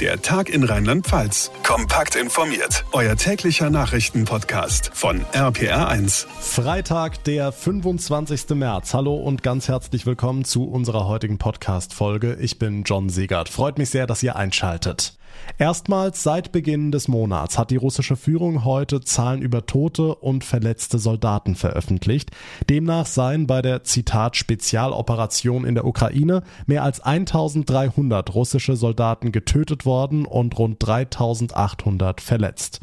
Der Tag in Rheinland-Pfalz. Kompakt informiert. Euer täglicher Nachrichtenpodcast von RPR1. Freitag, der 25. März. Hallo und ganz herzlich willkommen zu unserer heutigen Podcast-Folge. Ich bin John Siegert. Freut mich sehr, dass ihr einschaltet. Erstmals seit Beginn des Monats hat die russische Führung heute Zahlen über tote und verletzte Soldaten veröffentlicht. Demnach seien bei der Zitat Spezialoperation in der Ukraine mehr als 1300 russische Soldaten getötet worden und rund 3800 verletzt.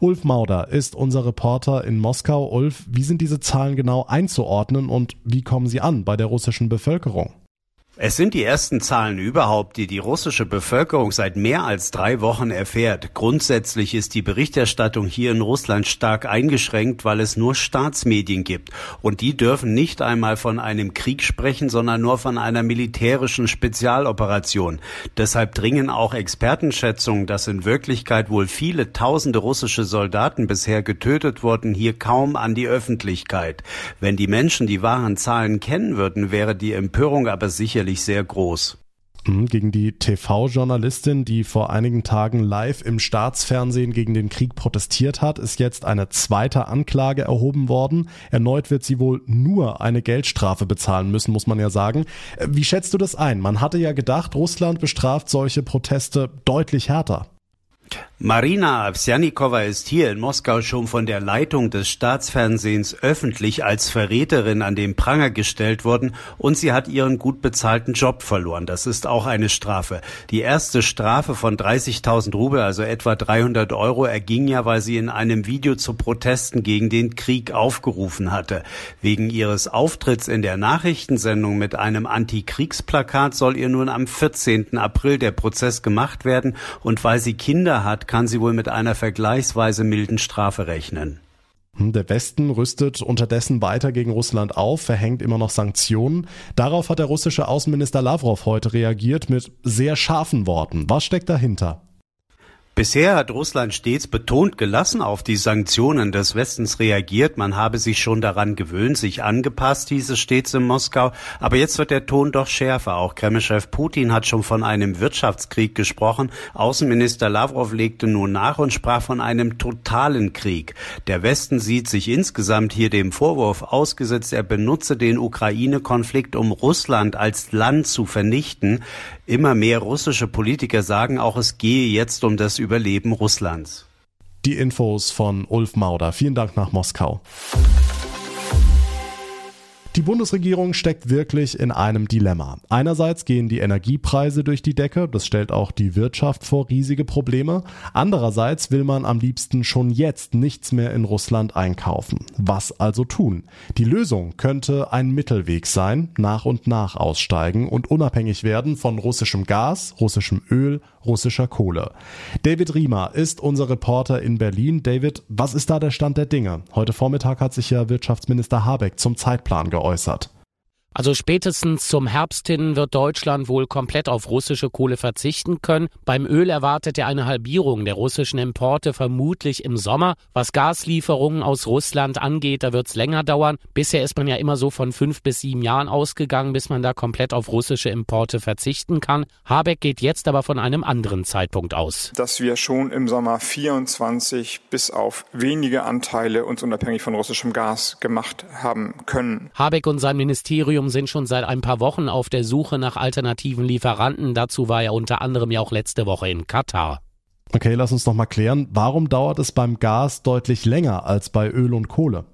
Ulf Mauder ist unser Reporter in Moskau. Ulf, wie sind diese Zahlen genau einzuordnen und wie kommen sie an bei der russischen Bevölkerung? Es sind die ersten Zahlen überhaupt, die die russische Bevölkerung seit mehr als drei Wochen erfährt. Grundsätzlich ist die Berichterstattung hier in Russland stark eingeschränkt, weil es nur Staatsmedien gibt. Und die dürfen nicht einmal von einem Krieg sprechen, sondern nur von einer militärischen Spezialoperation. Deshalb dringen auch Expertenschätzungen, dass in Wirklichkeit wohl viele tausende russische Soldaten bisher getötet wurden, hier kaum an die Öffentlichkeit. Wenn die Menschen die wahren Zahlen kennen würden, wäre die Empörung aber sicher sicherlich sehr groß. Mhm, gegen die TV-Journalistin, die vor einigen Tagen live im Staatsfernsehen gegen den Krieg protestiert hat, ist jetzt eine zweite Anklage erhoben worden. Erneut wird sie wohl nur eine Geldstrafe bezahlen müssen, muss man ja sagen. Äh, wie schätzt du das ein? Man hatte ja gedacht, Russland bestraft solche Proteste deutlich härter. Marina Avsjanikova ist hier in Moskau schon von der Leitung des Staatsfernsehens öffentlich als Verräterin an den Pranger gestellt worden und sie hat ihren gut bezahlten Job verloren. Das ist auch eine Strafe. Die erste Strafe von 30.000 Rubel, also etwa 300 Euro, erging ja, weil sie in einem Video zu Protesten gegen den Krieg aufgerufen hatte. Wegen ihres Auftritts in der Nachrichtensendung mit einem Antikriegsplakat soll ihr nun am 14. April der Prozess gemacht werden und weil sie Kinder hat, kann sie wohl mit einer vergleichsweise milden Strafe rechnen. Hm, der Westen rüstet unterdessen weiter gegen Russland auf, verhängt immer noch Sanktionen. Darauf hat der russische Außenminister Lavrov heute reagiert mit sehr scharfen Worten. Was steckt dahinter? Bisher hat Russland stets betont gelassen auf die Sanktionen des Westens reagiert. Man habe sich schon daran gewöhnt, sich angepasst, hieß es stets in Moskau. Aber jetzt wird der Ton doch schärfer. Auch Kremlchef Putin hat schon von einem Wirtschaftskrieg gesprochen. Außenminister Lavrov legte nun nach und sprach von einem totalen Krieg. Der Westen sieht sich insgesamt hier dem Vorwurf ausgesetzt, er benutze den Ukraine-Konflikt, um Russland als Land zu vernichten. Immer mehr russische Politiker sagen auch, es gehe jetzt um das Überleben Russlands. Die Infos von Ulf Mauder. Vielen Dank nach Moskau. Die Bundesregierung steckt wirklich in einem Dilemma. Einerseits gehen die Energiepreise durch die Decke, das stellt auch die Wirtschaft vor riesige Probleme. Andererseits will man am liebsten schon jetzt nichts mehr in Russland einkaufen. Was also tun? Die Lösung könnte ein Mittelweg sein, nach und nach aussteigen und unabhängig werden von russischem Gas, russischem Öl, russischer Kohle. David Riemer ist unser Reporter in Berlin. David, was ist da der Stand der Dinge? Heute Vormittag hat sich ja Wirtschaftsminister Habeck zum Zeitplan geäußert geäußert. Also spätestens zum Herbst hin wird Deutschland wohl komplett auf russische Kohle verzichten können. Beim Öl erwartet er eine Halbierung der russischen Importe vermutlich im Sommer. Was Gaslieferungen aus Russland angeht, da wird es länger dauern. Bisher ist man ja immer so von fünf bis sieben Jahren ausgegangen, bis man da komplett auf russische Importe verzichten kann. Habeck geht jetzt aber von einem anderen Zeitpunkt aus. Dass wir schon im Sommer 24 bis auf wenige Anteile uns unabhängig von russischem Gas gemacht haben können. Habeck und sein Ministerium Ministerium sind schon seit ein paar Wochen auf der Suche nach alternativen Lieferanten. Dazu war er unter anderem ja auch letzte Woche in Katar. Okay, lass uns noch mal klären, warum dauert es beim Gas deutlich länger als bei Öl und Kohle?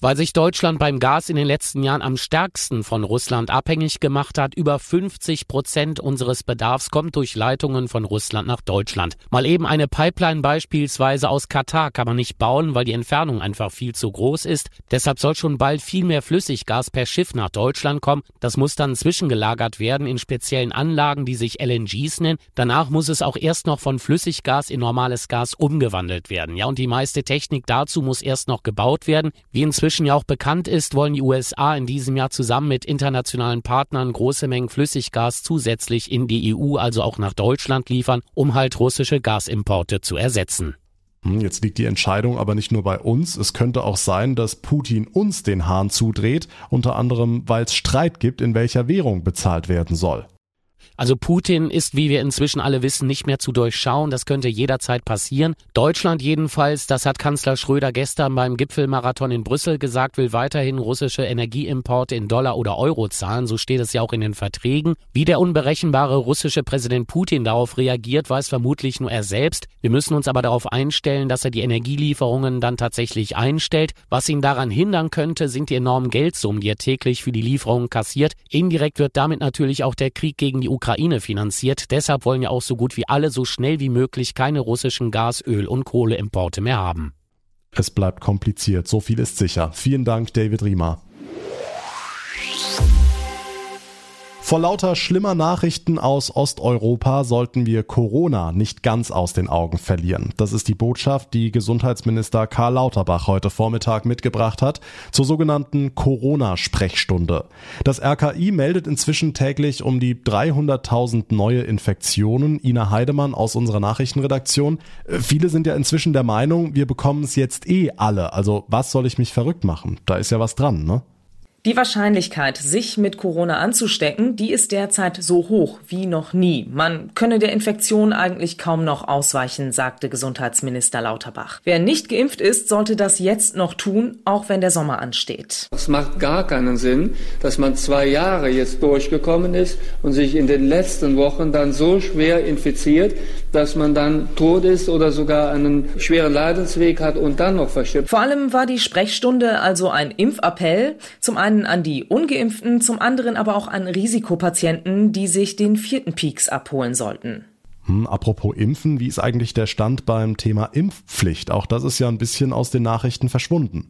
Weil sich Deutschland beim Gas in den letzten Jahren am stärksten von Russland abhängig gemacht hat. Über 50 Prozent unseres Bedarfs kommt durch Leitungen von Russland nach Deutschland. Mal eben eine Pipeline beispielsweise aus Katar kann man nicht bauen, weil die Entfernung einfach viel zu groß ist. Deshalb soll schon bald viel mehr Flüssiggas per Schiff nach Deutschland kommen. Das muss dann zwischengelagert werden in speziellen Anlagen, die sich LNGs nennen. Danach muss es auch erst noch von Flüssiggas in normales Gas umgewandelt werden. Ja, und die meiste Technik dazu muss erst noch gebaut werden. Wie inzwischen ja auch bekannt ist, wollen die USA in diesem Jahr zusammen mit internationalen Partnern große Mengen Flüssiggas zusätzlich in die EU, also auch nach Deutschland liefern, um halt russische Gasimporte zu ersetzen. Hm, jetzt liegt die Entscheidung aber nicht nur bei uns. Es könnte auch sein, dass Putin uns den Hahn zudreht, unter anderem weil es Streit gibt, in welcher Währung bezahlt werden soll. Also Putin ist, wie wir inzwischen alle wissen, nicht mehr zu durchschauen. Das könnte jederzeit passieren. Deutschland jedenfalls, das hat Kanzler Schröder gestern beim Gipfelmarathon in Brüssel gesagt, will weiterhin russische Energieimporte in Dollar oder Euro zahlen. So steht es ja auch in den Verträgen. Wie der unberechenbare russische Präsident Putin darauf reagiert, weiß vermutlich nur er selbst. Wir müssen uns aber darauf einstellen, dass er die Energielieferungen dann tatsächlich einstellt. Was ihn daran hindern könnte, sind die enormen Geldsummen, die er täglich für die Lieferungen kassiert. Indirekt wird damit natürlich auch der Krieg gegen die Ukraine finanziert. Deshalb wollen ja auch so gut wie alle so schnell wie möglich keine russischen Gas, Öl und Kohleimporte mehr haben. Es bleibt kompliziert, so viel ist sicher. Vielen Dank, David Riemer. Vor lauter schlimmer Nachrichten aus Osteuropa sollten wir Corona nicht ganz aus den Augen verlieren. Das ist die Botschaft, die Gesundheitsminister Karl Lauterbach heute Vormittag mitgebracht hat zur sogenannten Corona-Sprechstunde. Das RKI meldet inzwischen täglich um die 300.000 neue Infektionen. Ina Heidemann aus unserer Nachrichtenredaktion. Viele sind ja inzwischen der Meinung, wir bekommen es jetzt eh alle. Also was soll ich mich verrückt machen? Da ist ja was dran, ne? Die Wahrscheinlichkeit, sich mit Corona anzustecken, die ist derzeit so hoch wie noch nie. Man könne der Infektion eigentlich kaum noch ausweichen, sagte Gesundheitsminister Lauterbach. Wer nicht geimpft ist, sollte das jetzt noch tun, auch wenn der Sommer ansteht. Es macht gar keinen Sinn, dass man zwei Jahre jetzt durchgekommen ist und sich in den letzten Wochen dann so schwer infiziert, dass man dann tot ist oder sogar einen schweren Leidensweg hat und dann noch verschippt. Vor allem war die Sprechstunde also ein Impfappell. Zum einen einen an die ungeimpften, zum anderen aber auch an Risikopatienten, die sich den vierten Peaks abholen sollten. Hm, apropos Impfen, wie ist eigentlich der Stand beim Thema Impfpflicht? Auch das ist ja ein bisschen aus den Nachrichten verschwunden.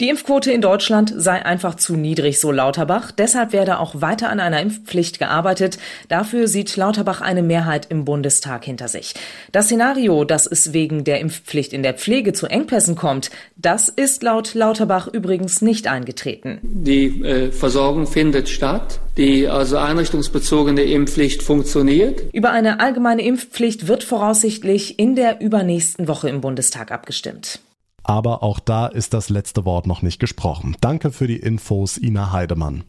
Die Impfquote in Deutschland sei einfach zu niedrig, so Lauterbach. Deshalb werde auch weiter an einer Impfpflicht gearbeitet. Dafür sieht Lauterbach eine Mehrheit im Bundestag hinter sich. Das Szenario, dass es wegen der Impfpflicht in der Pflege zu Engpässen kommt, das ist laut Lauterbach übrigens nicht eingetreten. Die äh, Versorgung findet statt. Die also einrichtungsbezogene Impfpflicht funktioniert. Über eine allgemeine Impfpflicht wird voraussichtlich in der übernächsten Woche im Bundestag abgestimmt. Aber auch da ist das letzte Wort noch nicht gesprochen. Danke für die Infos, Ina Heidemann.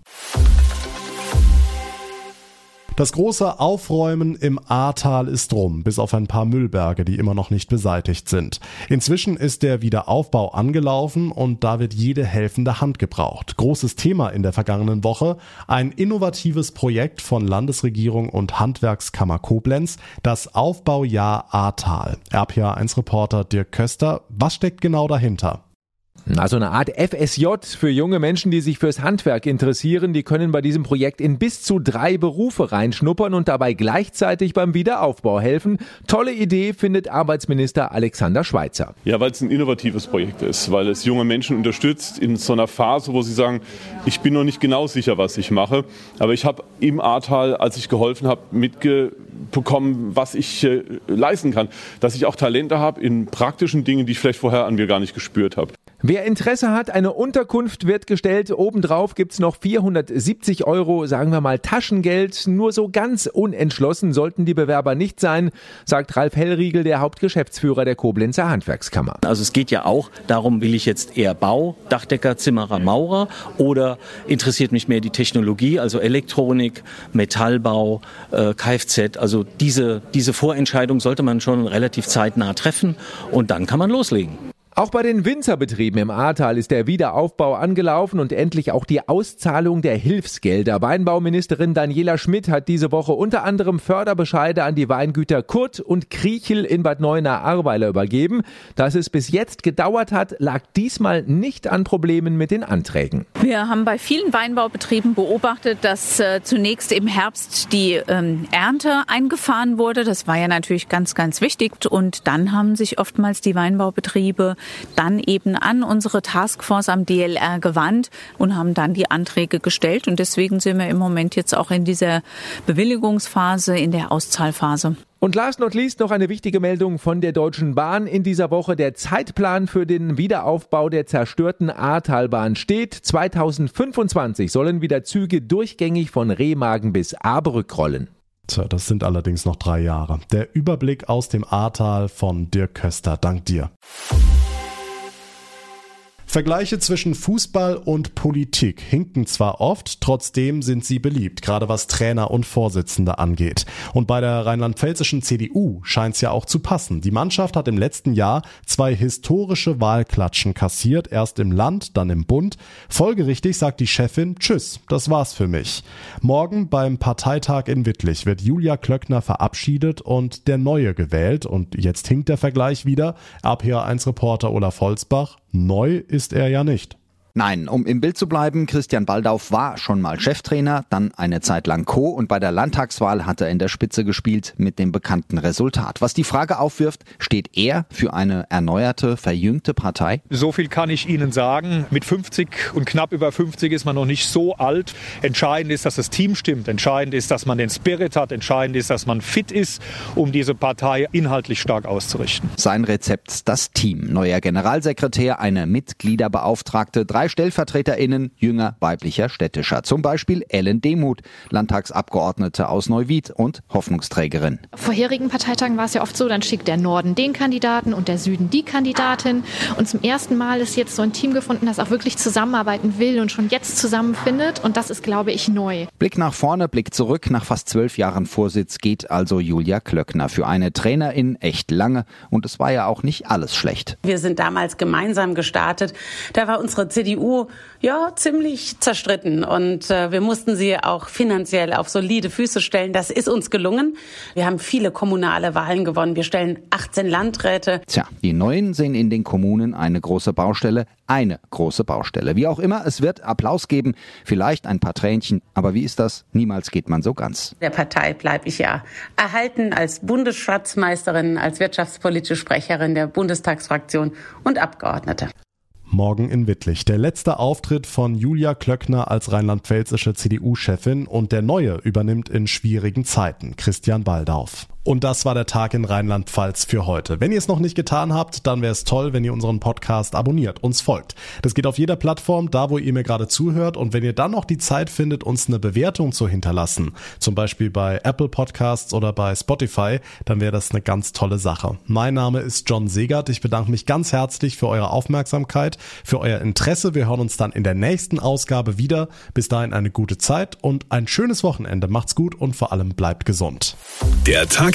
Das große Aufräumen im Ahrtal ist rum, bis auf ein paar Müllberge, die immer noch nicht beseitigt sind. Inzwischen ist der Wiederaufbau angelaufen und da wird jede helfende Hand gebraucht. Großes Thema in der vergangenen Woche, ein innovatives Projekt von Landesregierung und Handwerkskammer Koblenz, das Aufbaujahr Ahrtal. RPA1-Reporter Dirk Köster, was steckt genau dahinter? Also eine Art FSJ für junge Menschen, die sich fürs Handwerk interessieren. Die können bei diesem Projekt in bis zu drei Berufe reinschnuppern und dabei gleichzeitig beim Wiederaufbau helfen. Tolle Idee findet Arbeitsminister Alexander Schweitzer. Ja, weil es ein innovatives Projekt ist, weil es junge Menschen unterstützt in so einer Phase, wo sie sagen, ich bin noch nicht genau sicher, was ich mache, aber ich habe im Ahrtal, als ich geholfen habe, mitbekommen, was ich äh, leisten kann, dass ich auch Talente habe in praktischen Dingen, die ich vielleicht vorher an mir gar nicht gespürt habe. Wer Interesse hat, eine Unterkunft wird gestellt. Obendrauf gibt's noch 470 Euro, sagen wir mal Taschengeld. Nur so ganz unentschlossen sollten die Bewerber nicht sein, sagt Ralf Hellriegel, der Hauptgeschäftsführer der Koblenzer Handwerkskammer. Also es geht ja auch darum, will ich jetzt eher Bau, Dachdecker, Zimmerer, Maurer oder interessiert mich mehr die Technologie, also Elektronik, Metallbau, äh, Kfz. Also diese, diese Vorentscheidung sollte man schon relativ zeitnah treffen und dann kann man loslegen. Auch bei den Winzerbetrieben im Ahrtal ist der Wiederaufbau angelaufen und endlich auch die Auszahlung der Hilfsgelder. Weinbauministerin Daniela Schmidt hat diese Woche unter anderem Förderbescheide an die Weingüter Kurt und Kriechel in Bad Neuenahr-Ahrweiler übergeben. Dass es bis jetzt gedauert hat, lag diesmal nicht an Problemen mit den Anträgen. Wir haben bei vielen Weinbaubetrieben beobachtet, dass äh, zunächst im Herbst die ähm, Ernte eingefahren wurde. Das war ja natürlich ganz, ganz wichtig. Und dann haben sich oftmals die Weinbaubetriebe dann eben an unsere Taskforce am DLR gewandt und haben dann die Anträge gestellt. Und deswegen sind wir im Moment jetzt auch in dieser Bewilligungsphase, in der Auszahlphase. Und last not least noch eine wichtige Meldung von der Deutschen Bahn. In dieser Woche der Zeitplan für den Wiederaufbau der zerstörten Ahrtalbahn steht. 2025 sollen wieder Züge durchgängig von Remagen bis Ahrbrück rollen. Tja, das sind allerdings noch drei Jahre. Der Überblick aus dem Ahrtal von Dirk Köster. Dank dir. Vergleiche zwischen Fußball und Politik hinken zwar oft, trotzdem sind sie beliebt, gerade was Trainer und Vorsitzende angeht. Und bei der rheinland-pfälzischen CDU scheint es ja auch zu passen. Die Mannschaft hat im letzten Jahr zwei historische Wahlklatschen kassiert, erst im Land, dann im Bund. Folgerichtig sagt die Chefin, tschüss, das war's für mich. Morgen beim Parteitag in Wittlich wird Julia Klöckner verabschiedet und der Neue gewählt. Und jetzt hinkt der Vergleich wieder. RPA1-Reporter Olaf Holzbach. Neu ist er ja nicht. Nein, um im Bild zu bleiben, Christian Baldauf war schon mal Cheftrainer, dann eine Zeit lang Co. und bei der Landtagswahl hat er in der Spitze gespielt mit dem bekannten Resultat. Was die Frage aufwirft, steht er für eine erneuerte, verjüngte Partei? So viel kann ich Ihnen sagen. Mit 50 und knapp über 50 ist man noch nicht so alt. Entscheidend ist, dass das Team stimmt. Entscheidend ist, dass man den Spirit hat. Entscheidend ist, dass man fit ist, um diese Partei inhaltlich stark auszurichten. Sein Rezept, das Team. Neuer Generalsekretär, eine Mitgliederbeauftragte, drei drei StellvertreterInnen jünger weiblicher Städtischer. Zum Beispiel Ellen Demuth, Landtagsabgeordnete aus Neuwied und Hoffnungsträgerin. vorherigen Parteitagen war es ja oft so, dann schickt der Norden den Kandidaten und der Süden die Kandidatin. Und zum ersten Mal ist jetzt so ein Team gefunden, das auch wirklich zusammenarbeiten will und schon jetzt zusammenfindet. Und das ist, glaube ich, neu. Blick nach vorne, Blick zurück. Nach fast zwölf Jahren Vorsitz geht also Julia Klöckner für eine Trainerin echt lange. Und es war ja auch nicht alles schlecht. Wir sind damals gemeinsam gestartet. Da war unsere CDU CDU ja ziemlich zerstritten und äh, wir mussten sie auch finanziell auf solide Füße stellen. Das ist uns gelungen. Wir haben viele kommunale Wahlen gewonnen. Wir stellen 18 Landräte. Tja, die Neuen sehen in den Kommunen eine große Baustelle, eine große Baustelle. Wie auch immer, es wird Applaus geben, vielleicht ein paar Tränchen, aber wie ist das? Niemals geht man so ganz. Der Partei bleibe ich ja erhalten als Bundesschatzmeisterin, als wirtschaftspolitische Sprecherin der Bundestagsfraktion und Abgeordnete morgen in Wittlich. Der letzte Auftritt von Julia Klöckner als rheinland-pfälzische CDU-Chefin und der neue übernimmt in schwierigen Zeiten, Christian Baldauf. Und das war der Tag in Rheinland-Pfalz für heute. Wenn ihr es noch nicht getan habt, dann wäre es toll, wenn ihr unseren Podcast abonniert, uns folgt. Das geht auf jeder Plattform, da wo ihr mir gerade zuhört. Und wenn ihr dann noch die Zeit findet, uns eine Bewertung zu hinterlassen, zum Beispiel bei Apple Podcasts oder bei Spotify, dann wäre das eine ganz tolle Sache. Mein Name ist John Segert. Ich bedanke mich ganz herzlich für eure Aufmerksamkeit, für euer Interesse. Wir hören uns dann in der nächsten Ausgabe wieder. Bis dahin eine gute Zeit und ein schönes Wochenende. Macht's gut und vor allem bleibt gesund. Der Tag